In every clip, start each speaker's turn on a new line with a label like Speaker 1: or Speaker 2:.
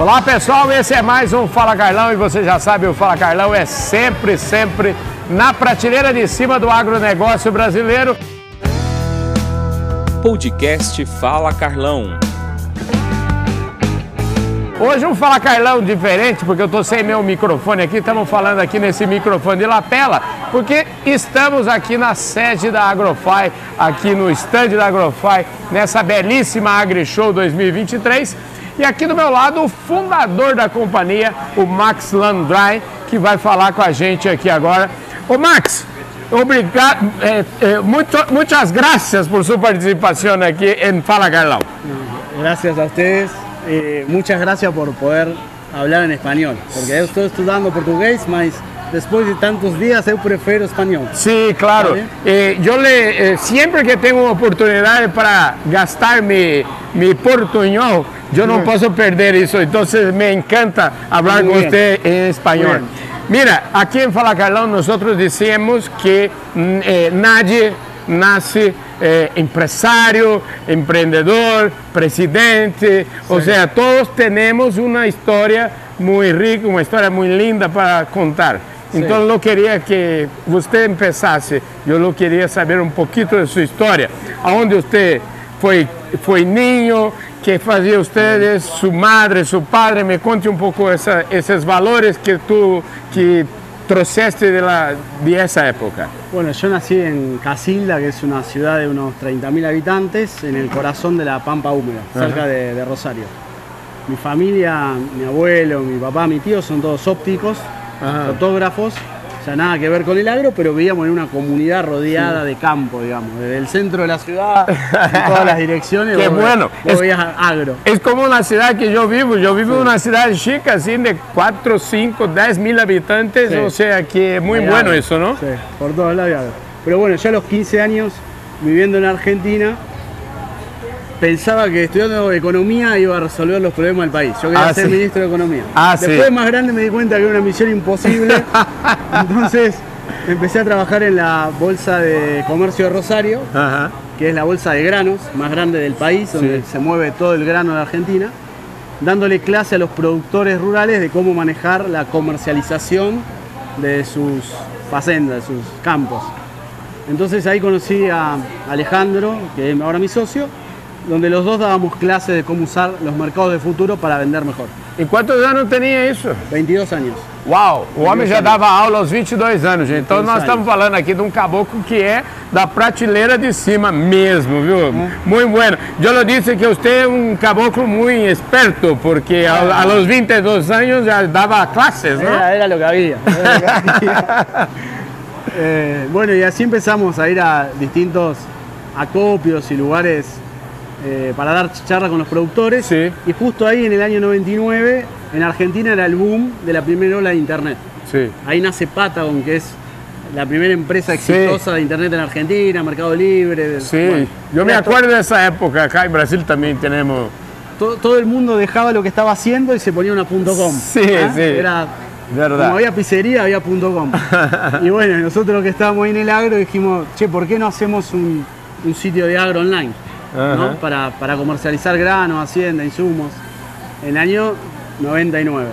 Speaker 1: Olá pessoal, esse é mais um Fala Carlão e você já sabe, o Fala Carlão é sempre, sempre na prateleira de cima do agronegócio brasileiro.
Speaker 2: Podcast Fala Carlão.
Speaker 1: Hoje um Fala Carlão diferente, porque eu estou sem meu microfone aqui, estamos falando aqui nesse microfone de lapela, porque estamos aqui na sede da Agrofy, aqui no stand da Agrofy, nessa belíssima AgriShow 2023. E aqui do meu lado, o fundador da companhia, o Max Landry, que vai falar com a gente aqui agora. Ô Max, obrigado, eh, eh, muito, muitas gracias por sua participação aqui em Fala Carlão.
Speaker 3: Gracias a ustedes, eh, muchas gracias por poder hablar en español, porque yo estoy estudiando portugués, mas después de tantos días eu prefiro español.
Speaker 1: Sí, claro. Eh, yo le, eh, siempre que tengo una oportunidad para gastar mi, mi portuñol, yo no puedo perder eso. Entonces me encanta hablar
Speaker 3: Muy
Speaker 1: con
Speaker 3: bien.
Speaker 1: usted en español. Mira, aquí en Fala Carlón nosotros decimos que mm, eh, nadie nace eh, empresario, emprendedor, presidente, o sea, todos tenemos una historia muy rica, una historia muy linda para contar. Então eu queria que você começasse, eu não queria saber um pouquinho de sua história, aonde você foi foi ninho, que fazia ustedes, sua madre, seu padre, me conte pouco essa, esses valores que tu que trouxeste de, la, de essa época.
Speaker 3: Bueno, yo nací en Casilda, que es una ciudad de unos 30.000 habitantes, en el corazón de la Pampa Húmeda, cerca de, de Rosario. Mi familia, mi abuelo, mi papá, mi tío son todos ópticos,
Speaker 1: Ajá.
Speaker 3: fotógrafos, o sea, nada que ver con el agro, pero vivíamos en una comunidad rodeada de campo, digamos, desde el centro de la ciudad, en todas las direcciones.
Speaker 1: Qué
Speaker 3: vos
Speaker 1: bueno.
Speaker 3: vos
Speaker 1: Es-
Speaker 3: veías agro.
Speaker 1: É como na cidade que eu vivo, eu vivo em uma cidade chica, assim, de 4, 5, 10 mil habitantes,
Speaker 3: Sí.
Speaker 1: ou seja, que muito
Speaker 3: Hay
Speaker 1: bueno
Speaker 3: agro.
Speaker 1: isso, não?
Speaker 3: Sí, por todos lados. Pero bueno, ya a los 15 años viviendo en Argentina, pensaba que estudiando economía iba a resolver los problemas del país. Yo quería
Speaker 1: Ah,
Speaker 3: ser
Speaker 1: sí.
Speaker 3: ministro de economía.
Speaker 1: Ah.
Speaker 3: Después de más grande me di cuenta que era una misión imposible. Entonces empecé a trabajar en la Bolsa de Comercio de Rosario,
Speaker 1: Aham.
Speaker 3: que es la bolsa de granos más grande del país, donde se mueve todo el grano de Argentina, dándole clase a los productores rurales de cómo manejar la comercialización de sus facendas, de sus campos. Entonces ahí conocí a Alejandro, que es ahora mi socio, donde los dos dábamos clases de cómo usar los mercados de futuro para vender mejor.
Speaker 1: E quantos anos tinha isso?
Speaker 3: 22 años.
Speaker 1: Uau, o homem já dava aula aos 22 anos, gente. Então
Speaker 3: 22
Speaker 1: nós
Speaker 3: anos.
Speaker 1: estamos falando aqui de um caboclo que é da prateleira de cima mesmo, viu? Muito bueno. Eu lhe disse que você é um caboclo muito esperto, porque a, a los 22 anos já dava classes, não?
Speaker 3: Era, era lo que había. Eh, bueno, y así empezamos a ir a distintos acopios y lugares eh, para dar charla con los productores.
Speaker 1: Sí.
Speaker 3: Y justo ahí en el año 99, en Argentina era el boom de la primera ola de Internet.
Speaker 1: Sim.
Speaker 3: Ahí nace Patagon, que es la primera empresa exitosa de Internet en Argentina, Mercado Libre. de- bueno,
Speaker 1: eu me
Speaker 3: era to-
Speaker 1: acordo dessa época. Acá em Brasil também temos.
Speaker 3: to- todo el mundo dejaba lo que estaba haciendo y se ponía una punto .com.
Speaker 1: Sí,
Speaker 3: ¿Ah?
Speaker 1: sí.
Speaker 3: Era
Speaker 1: Verdade.
Speaker 3: Como había pizzería, había punto .com. y bueno, nosotros que estábamos ahí en el agro dijimos, che, ¿por qué no hacemos un, un sitio de agro online? Para, para comercializar granos, hacienda, insumos. En el año 99.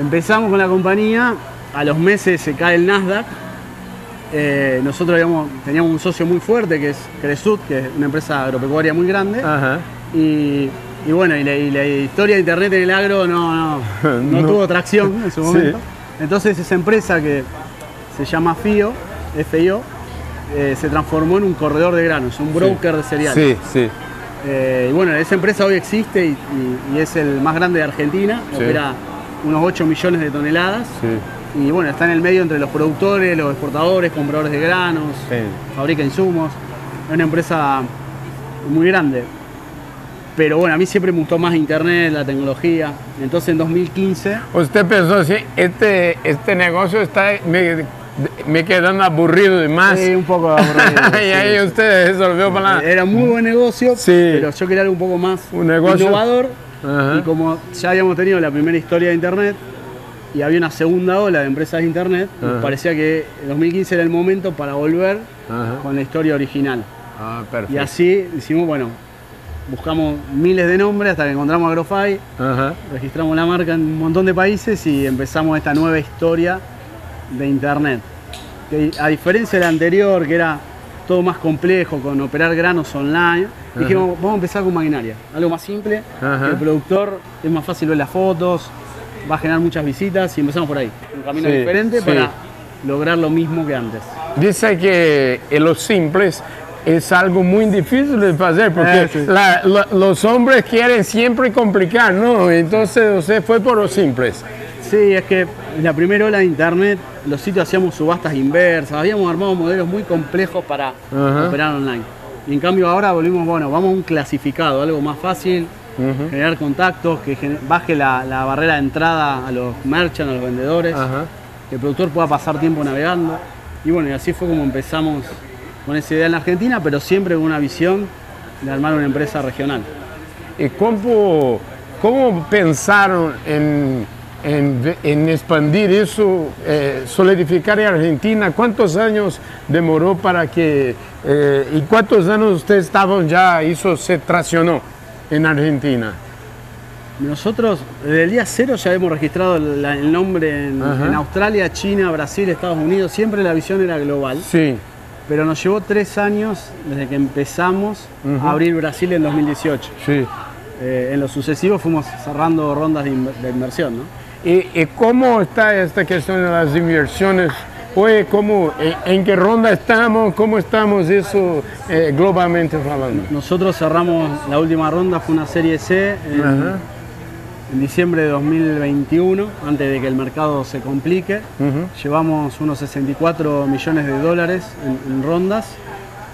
Speaker 3: Empezamos con la compañía, a los meses se cae el Nasdaq. Eh, nosotros teníamos un socio muy fuerte que es Cresut, que es una empresa agropecuaria muy grande. Y, y bueno, y la, y la historia de internet en el agro no, no, no
Speaker 1: No.
Speaker 3: tuvo tracción en su
Speaker 1: Sí.
Speaker 3: momento. Entonces esa empresa que se llama FIO, FIO, eh, se transformó en un corredor de granos, un broker de cereales.
Speaker 1: Sim, sim.
Speaker 3: Eh, y bueno, esa empresa hoy existe y, y- y es el más grande de Argentina,
Speaker 1: Sí.
Speaker 3: opera unos 8 millones de toneladas.
Speaker 1: sim.
Speaker 3: Y bueno, está en el medio entre los productores, los exportadores, compradores de granos, fabrica insumos. Es una empresa muy grande. Pero bueno, a mí siempre me gustó más internet, la tecnología. Entonces en 2015,
Speaker 1: Você pensou assim, este, este negócio está me, me quedando aburrido demais.
Speaker 3: eh, un poco aburrido,
Speaker 1: e
Speaker 3: sí,
Speaker 1: aí
Speaker 3: sí.
Speaker 1: você resolveu falar.
Speaker 3: Era muy buen negocio,
Speaker 1: Sí.
Speaker 3: pero yo quería algo un poco más
Speaker 1: Un negocio-
Speaker 3: innovador.
Speaker 1: Ajá.
Speaker 3: Y como ya habíamos tenido la primera historia de internet y había una segunda ola de empresas de internet,
Speaker 1: Ajá.
Speaker 3: nos parecía que el 2015 era el momento para volver
Speaker 1: Ajá.
Speaker 3: con la historia original.
Speaker 1: Ah,
Speaker 3: Y
Speaker 1: perfeito.
Speaker 3: así decimos, bueno, buscamos miles de nombres hasta que encontramos Agrofy, registramos la marca en un montón de países y empezamos esta nueva historia de Internet. Que a diferencia de la anterior, que era todo más complejo, con operar granos online, dijimos, vamos a empezar con maquinaria, algo más simple,
Speaker 1: Ajá.
Speaker 3: que el productor es más fácil ver las fotos, va a generar muchas visitas y empezamos por ahí. Un camino
Speaker 1: Sí,
Speaker 3: diferente
Speaker 1: sí.
Speaker 3: para lograr lo mismo que antes.
Speaker 1: Dice que en los simples es algo muy difícil de hacer porque
Speaker 3: Eh, sí.
Speaker 1: la- la- los hombres quieren siempre complicar, ¿no? Entonces usted fue por los simples.
Speaker 3: Sí, es que la primera ola de internet, los sitios hacíamos subastas inversas, habíamos armado modelos muy complejos para operar online. Y en cambio ahora volvimos, bueno, vamos a un clasificado, algo más fácil, generar contactos, que baje la, la barrera de entrada a los merchants, a los vendedores, que el productor pueda pasar tiempo navegando. Y bueno, y así fue como empezamos con esa idea en la Argentina, pero siempre con una visión de armar una empresa regional.
Speaker 1: ¿Y cómo, cómo pensaron en, en, en expandir eso, eh, solidificar en Argentina? ¿Cuántos años demoró para que, eh, y cuántos años ustedes estaban ya, eso se traccionó en Argentina?
Speaker 3: Nosotros desde el día cero ya hemos registrado la- el nombre en, Australia, China, Brasil, Estados Unidos. Siempre la visión era global,
Speaker 1: Sí.
Speaker 3: pero nos llevó tres años desde que empezamos a abrir Brasil en 2018.
Speaker 1: Sí.
Speaker 3: Eh, en lo sucesivo fuimos cerrando rondas de inversión. ¿no?
Speaker 1: ¿Y, y cómo está esta cuestión de las inversiones? Oye, ¿cómo, en, qué ronda estamos? ¿Cómo estamos eso eh, globalmente hablando?
Speaker 3: Nosotros cerramos la última ronda, fue una serie C en, diciembre de 2021, antes de que el mercado se complique. Llevamos unos 64 millones de dólares en, en rondas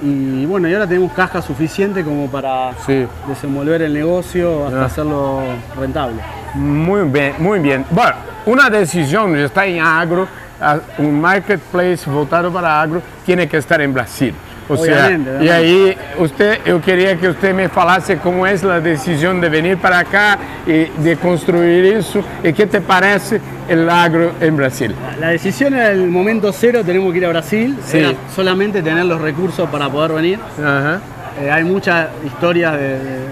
Speaker 3: y bueno, y ahora tenemos caja suficiente como para
Speaker 1: Sí.
Speaker 3: desenvolver el negocio hasta hacerlo rentable.
Speaker 1: Muy bien, muy bien. Bueno, una decisión está en agro, a- un marketplace voltado para agro tiene que estar en Brasil. O sea,
Speaker 3: Obviamente,
Speaker 1: y ahí usted, yo quería que usted me falase cómo es la decisión de venir para acá y de construir eso y qué te parece el agro en Brasil.
Speaker 3: La decisión era el momento cero, tenemos que ir a Brasil,
Speaker 1: Sí.
Speaker 3: era solamente tener los recursos para poder venir.
Speaker 1: Ajá.
Speaker 3: Eh, hay muchas historias de, de-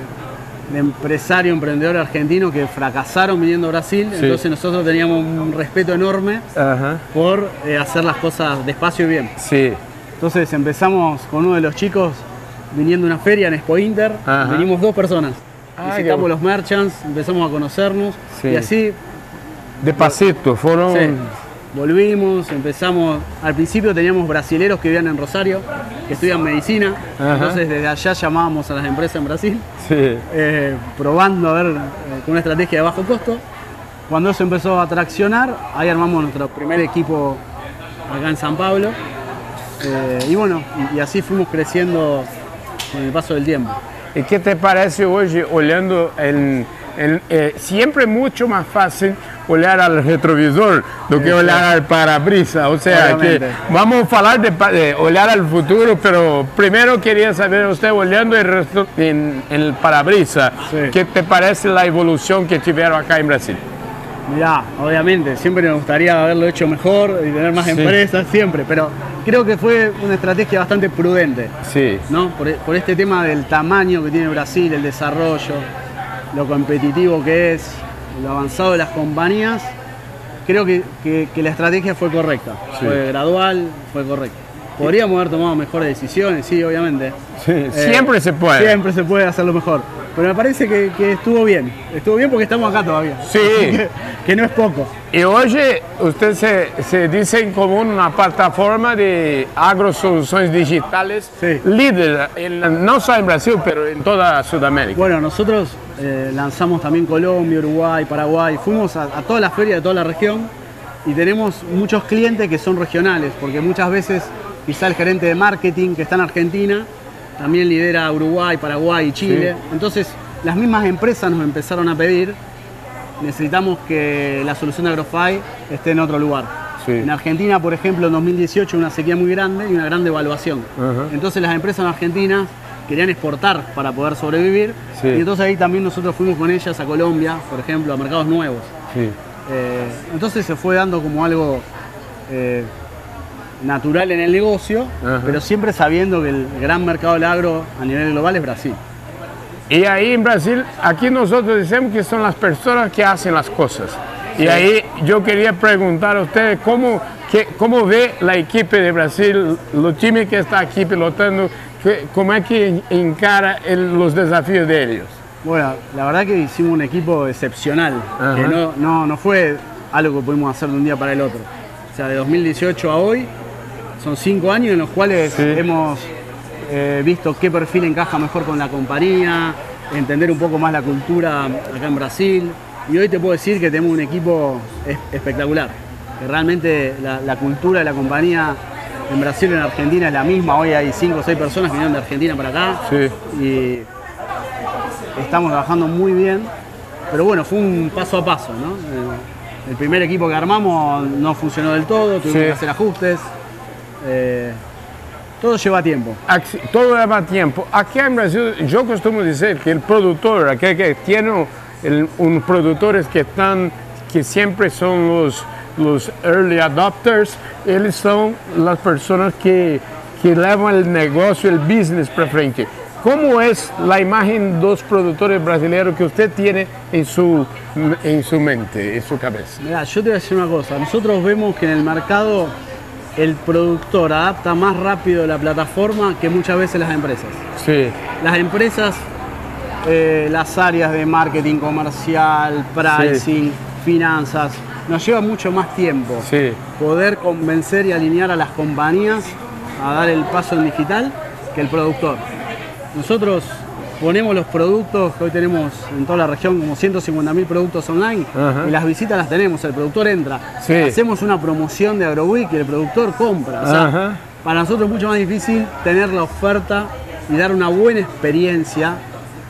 Speaker 3: de empresario, emprendedor argentino que fracasaron viniendo a Brasil,
Speaker 1: Sí.
Speaker 3: entonces nosotros teníamos un respeto enorme
Speaker 1: Ajá.
Speaker 3: por eh, hacer las cosas despacio y bien.
Speaker 1: Sí.
Speaker 3: Entonces empezamos con uno de los chicos viniendo a una feria en Expo Inter,
Speaker 1: Ajá.
Speaker 3: venimos dos personas.
Speaker 1: Ah, qué
Speaker 3: Visitamos
Speaker 1: bueno.
Speaker 3: los merchants, empezamos a conocernos
Speaker 1: Sí.
Speaker 3: y así
Speaker 1: Despacito, fueron.
Speaker 3: sí, volvimos, empezamos. Al principio teníamos brasileros que vivían en Rosario, que estudian medicina,
Speaker 1: Ajá.
Speaker 3: entonces desde allá llamábamos a las empresas en Brasil,
Speaker 1: Sí.
Speaker 3: eh, probando a ver eh, con una estrategia de bajo costo. Cuando eso empezó a traccionar, ahí armamos nuestro primer equipo acá en San Pablo. Eh, y bueno, y, y así fuimos creciendo con el paso del tiempo.
Speaker 1: ¿Y qué te parece hoy olhando siempre mucho más fácil olhar al retrovisor do que olhar al parabrisa? O sea, que vamos a hablar de, de olhar al futuro, pero primero quería saber usted olhando el parabrisa,
Speaker 3: Sí.
Speaker 1: ¿qué te parece la evolución que tuvieron acá en Brasil?
Speaker 3: Mirá, obviamente, siempre nos gustaría haberlo hecho mejor y tener más
Speaker 1: Sí.
Speaker 3: empresas, siempre, pero creo que fue una estrategia bastante prudente,
Speaker 1: Sí,
Speaker 3: ¿no? Por, por este tema del tamaño que tiene Brasil, el desarrollo, lo competitivo que es, lo avanzado de las compañías, creo que, que- que la estrategia fue correcta,
Speaker 1: Sí.
Speaker 3: fue gradual, fue correcta. Podríamos haber tomado mejores decisiones, sí, obviamente.
Speaker 1: sí,
Speaker 3: Eh,
Speaker 1: siempre se puede.
Speaker 3: Siempre se puede hacerlo mejor. Pero me parece que, que estuvo bien. Estuvo bien porque estamos acá todavía.
Speaker 1: Sí.
Speaker 3: que, no es poco.
Speaker 1: Y hoy usted se, se dice como una plataforma de agrosoluciones digitales
Speaker 3: Sí.
Speaker 1: líder, en- no solo en Brasil, pero en toda Sudamérica.
Speaker 3: Bueno, nosotros eh, lanzamos también Colombia, Uruguay, Paraguay. Fuimos a, a todas las ferias de toda la región y tenemos muchos clientes que son regionales, porque muchas veces quizá el gerente de marketing que está en Argentina también lidera Uruguay, Paraguay y Chile.
Speaker 1: Sí.
Speaker 3: Entonces, las mismas empresas nos empezaron a pedir, necesitamos que la solución de Agrofy esté en otro lugar.
Speaker 1: Sí.
Speaker 3: En Argentina, por ejemplo, en 2018 una sequía muy grande y una gran devaluación. Entonces las empresas en Argentina querían exportar para poder sobrevivir
Speaker 1: Sí.
Speaker 3: y entonces ahí también nosotros fuimos con ellas a Colombia, por ejemplo, a mercados nuevos.
Speaker 1: Sí.
Speaker 3: Eh, entonces se fue dando como algo eh, natural en el negocio,
Speaker 1: Ajá.
Speaker 3: pero siempre sabiendo que el gran mercado del agro a nivel global es Brasil.
Speaker 1: Y ahí en Brasil, aquí nosotros decimos que son las personas que hacen las cosas. Y ahí yo quería preguntar a ustedes cómo, que, cómo ve la equipe de Brasil, los times que está aquí pilotando, cómo es que encara el- los desafíos de ellos.
Speaker 3: Bueno, la verdad que hicimos un equipo excepcional,
Speaker 1: Ajá.
Speaker 3: que no, no, no fue algo que pudimos hacer de un día para el otro. O sea, de 2018 a hoy son cinco años en los cuales
Speaker 1: Sí.
Speaker 3: hemos eh, visto qué perfil encaja mejor con la compañía, entender un poco más la cultura acá en Brasil. Y hoy te puedo decir que tenemos un equipo es- espectacular, que realmente la, la cultura de la compañía en Brasil y en Argentina es la misma. Hoy hay cinco o seis personas que vienen de Argentina para acá
Speaker 1: Sí.
Speaker 3: y estamos trabajando muy bien, pero bueno, fue un paso a paso, ¿no? Eh, El primer equipo que armamos no funcionó del todo, tuvimos
Speaker 1: Sí.
Speaker 3: que hacer ajustes. eh, todo lleva tiempo.
Speaker 1: Todo lleva tiempo. Aquí en Brasil, yo costumo decir que el productor, aquel que tiene un productores que están, que siempre son los, los early adopters, ellos son las personas que, que llevan el negocio, el business para frente. ¿Cómo es la imagen de los productores brasileños que usted tiene en su, en su mente, en su cabeza?
Speaker 3: Mirá, yo te voy a decir una cosa. Nosotros vemos que en el mercado el productor adapta más rápido la plataforma que muchas veces las empresas.
Speaker 1: Sí,
Speaker 3: Las empresas, eh, las áreas de marketing comercial, pricing, finanzas, nos lleva mucho más tiempo
Speaker 1: sí,
Speaker 3: poder convencer y alinear a las compañías a dar el paso en digital que el productor. Nosotros ponemos los productos, que hoy tenemos en toda la región como 150.000 productos online,
Speaker 1: Ajá.
Speaker 3: y las visitas las tenemos, el productor entra.
Speaker 1: Sí.
Speaker 3: Hacemos una promoción de AgroWeek y el productor compra. O sea, para nosotros es mucho más difícil tener la oferta y dar una buena experiencia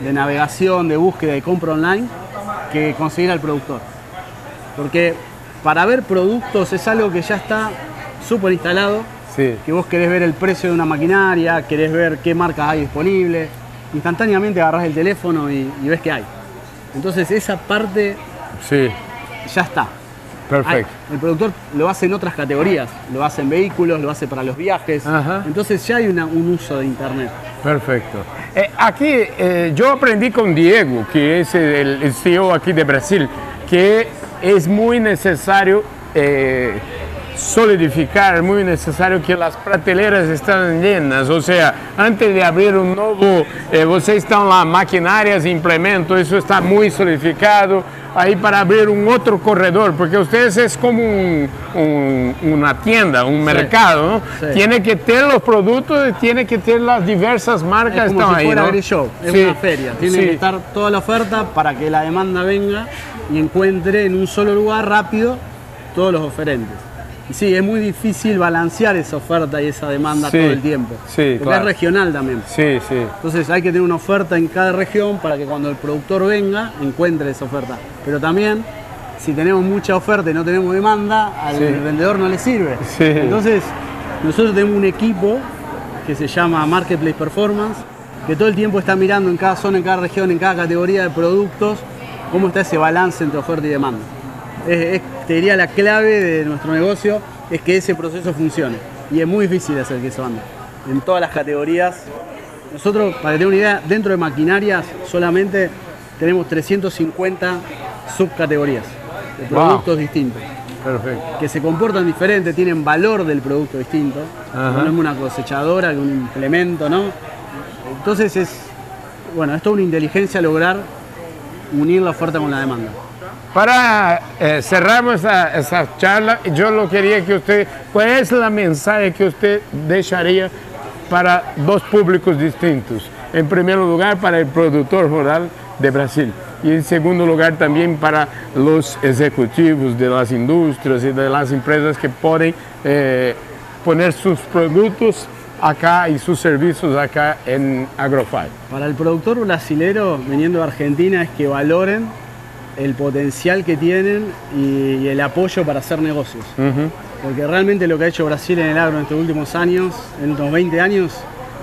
Speaker 3: de navegación, de búsqueda y compra online que conseguir al productor. Porque para ver productos es algo que ya está súper instalado,
Speaker 1: sí.
Speaker 3: que vos querés ver el precio de una maquinaria, querés ver qué marcas hay disponibles, instantáneamente agarrás el teléfono y, y ves qué hay. Entonces esa parte
Speaker 1: Sí,
Speaker 3: ya está.
Speaker 1: perfecto.
Speaker 3: Hay- el productor lo hace en otras categorías, lo hace en vehículos, lo hace para los viajes.
Speaker 1: Ajá.
Speaker 3: Entonces ya hay una- un uso de internet.
Speaker 1: Perfecto. Eh, aquí eh, yo aprendí con Diego, que es el, el CEO aquí de Brasil, que es muy necesario eh, solidificar, muy necesario que las prateleras estén llenas. O sea, antes de abrir un nuevo, eh, vocês están las maquinarias, implementos, eso está muy solidificado. Ahí para abrir un otro corredor, porque ustedes es como un- un- una tienda, un mercado, ¿no?
Speaker 3: Sí.
Speaker 1: Tiene que tener los productos tiene que tener las diversas marcas
Speaker 3: Es como
Speaker 1: están
Speaker 3: si
Speaker 1: ahí,
Speaker 3: fuera
Speaker 1: ¿no?
Speaker 3: Grishow, es
Speaker 1: Sí,
Speaker 3: una feria. Tiene que estar toda la oferta para que la demanda venga y encuentre en un solo lugar rápido todos los oferentes. Y sí, es muy difícil balancear esa oferta y esa demanda
Speaker 1: Sí,
Speaker 3: todo el tiempo.
Speaker 1: sí,
Speaker 3: porque
Speaker 1: claro.
Speaker 3: es regional también.
Speaker 1: Sí, sí.
Speaker 3: Entonces hay que tener una oferta en cada región para que cuando el productor venga encuentre esa oferta. Pero también, si tenemos mucha oferta y no tenemos demanda, al
Speaker 1: Sí.
Speaker 3: vendedor no le sirve.
Speaker 1: Sí.
Speaker 3: Entonces, nosotros tenemos un equipo que se llama Marketplace Performance, que todo el tiempo está mirando en cada zona, en cada región, en cada categoría de productos, cómo está ese balance entre oferta y demanda. Es, es, te diría la clave de nuestro negocio es que ese proceso funcione. Y es muy difícil hacer que eso ande. En todas las categorías nosotros, para que tengan una idea, dentro de maquinarias solamente tenemos 350 subcategorías de
Speaker 1: Wow.
Speaker 3: productos distintos,
Speaker 1: Perfecto.
Speaker 3: que se comportan diferente, tienen valor del producto distinto.
Speaker 1: Ajá.
Speaker 3: No es una cosechadora que un implemento, ¿no? Entonces es, bueno, es toda una inteligencia lograr unir la oferta con la demanda.
Speaker 1: Para eh, cerramos esa, charla, yo lo quería que usted, ¿cuál es la mensaje que usted dejaría para dos públicos distintos? En primer lugar, para el productor rural de Brasil y en segundo lugar también para los ejecutivos de las industrias y de las empresas que pueden eh, poner sus productos acá y sus servicios acá en Agrofy.
Speaker 3: Para el productor brasilero viniendo de Argentina es que valoren el potencial que tienen y, y el apoyo para hacer negocios. Porque realmente lo que ha hecho Brasil en el agro en estos últimos años, en estos 20 años,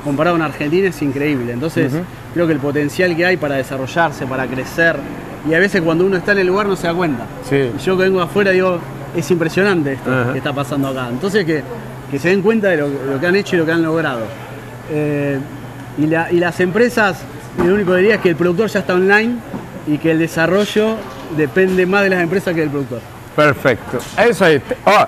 Speaker 3: comparado con Argentina, es increíble. Entonces, creo que el potencial que hay para desarrollarse, para crecer, y a veces cuando uno está en el lugar no se da cuenta.
Speaker 1: Sí.
Speaker 3: Y yo que vengo afuera digo, es impresionante esto que está pasando acá. Entonces, que, que se den cuenta de lo, que han hecho y lo que han logrado. Eh, y, y las empresas lo único que diría es que el productor ya está online y que el desarrollo depende más de las empresas que del productor.
Speaker 1: Perfecto. Eso ahí. Oh,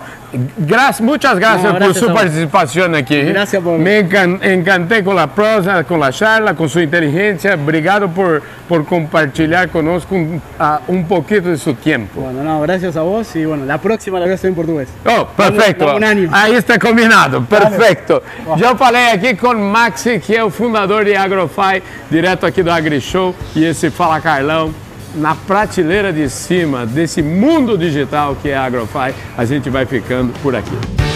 Speaker 1: gracias, muchas gracias,
Speaker 3: No, gracias
Speaker 1: por su participación aquí.
Speaker 3: Gracias por-
Speaker 1: Me encan- encanté con la prosa, con la charla, con su inteligencia. Obrigado por, por compartir conosco un, un poquito de su tiempo.
Speaker 3: Bueno, no, gracias a vos y bueno, la próxima la voy a hacer en portugués.
Speaker 1: Oh, perfeito.
Speaker 3: Dá um aninho.
Speaker 1: Aí está combinado, perfeito. Já falei aqui com Maxi, que é o fundador de Agrofy, direto aqui do AgriShow, e esse Fala Carlão, na prateleira de cima desse mundo digital que é a Agrofy, a gente vai ficando por aqui.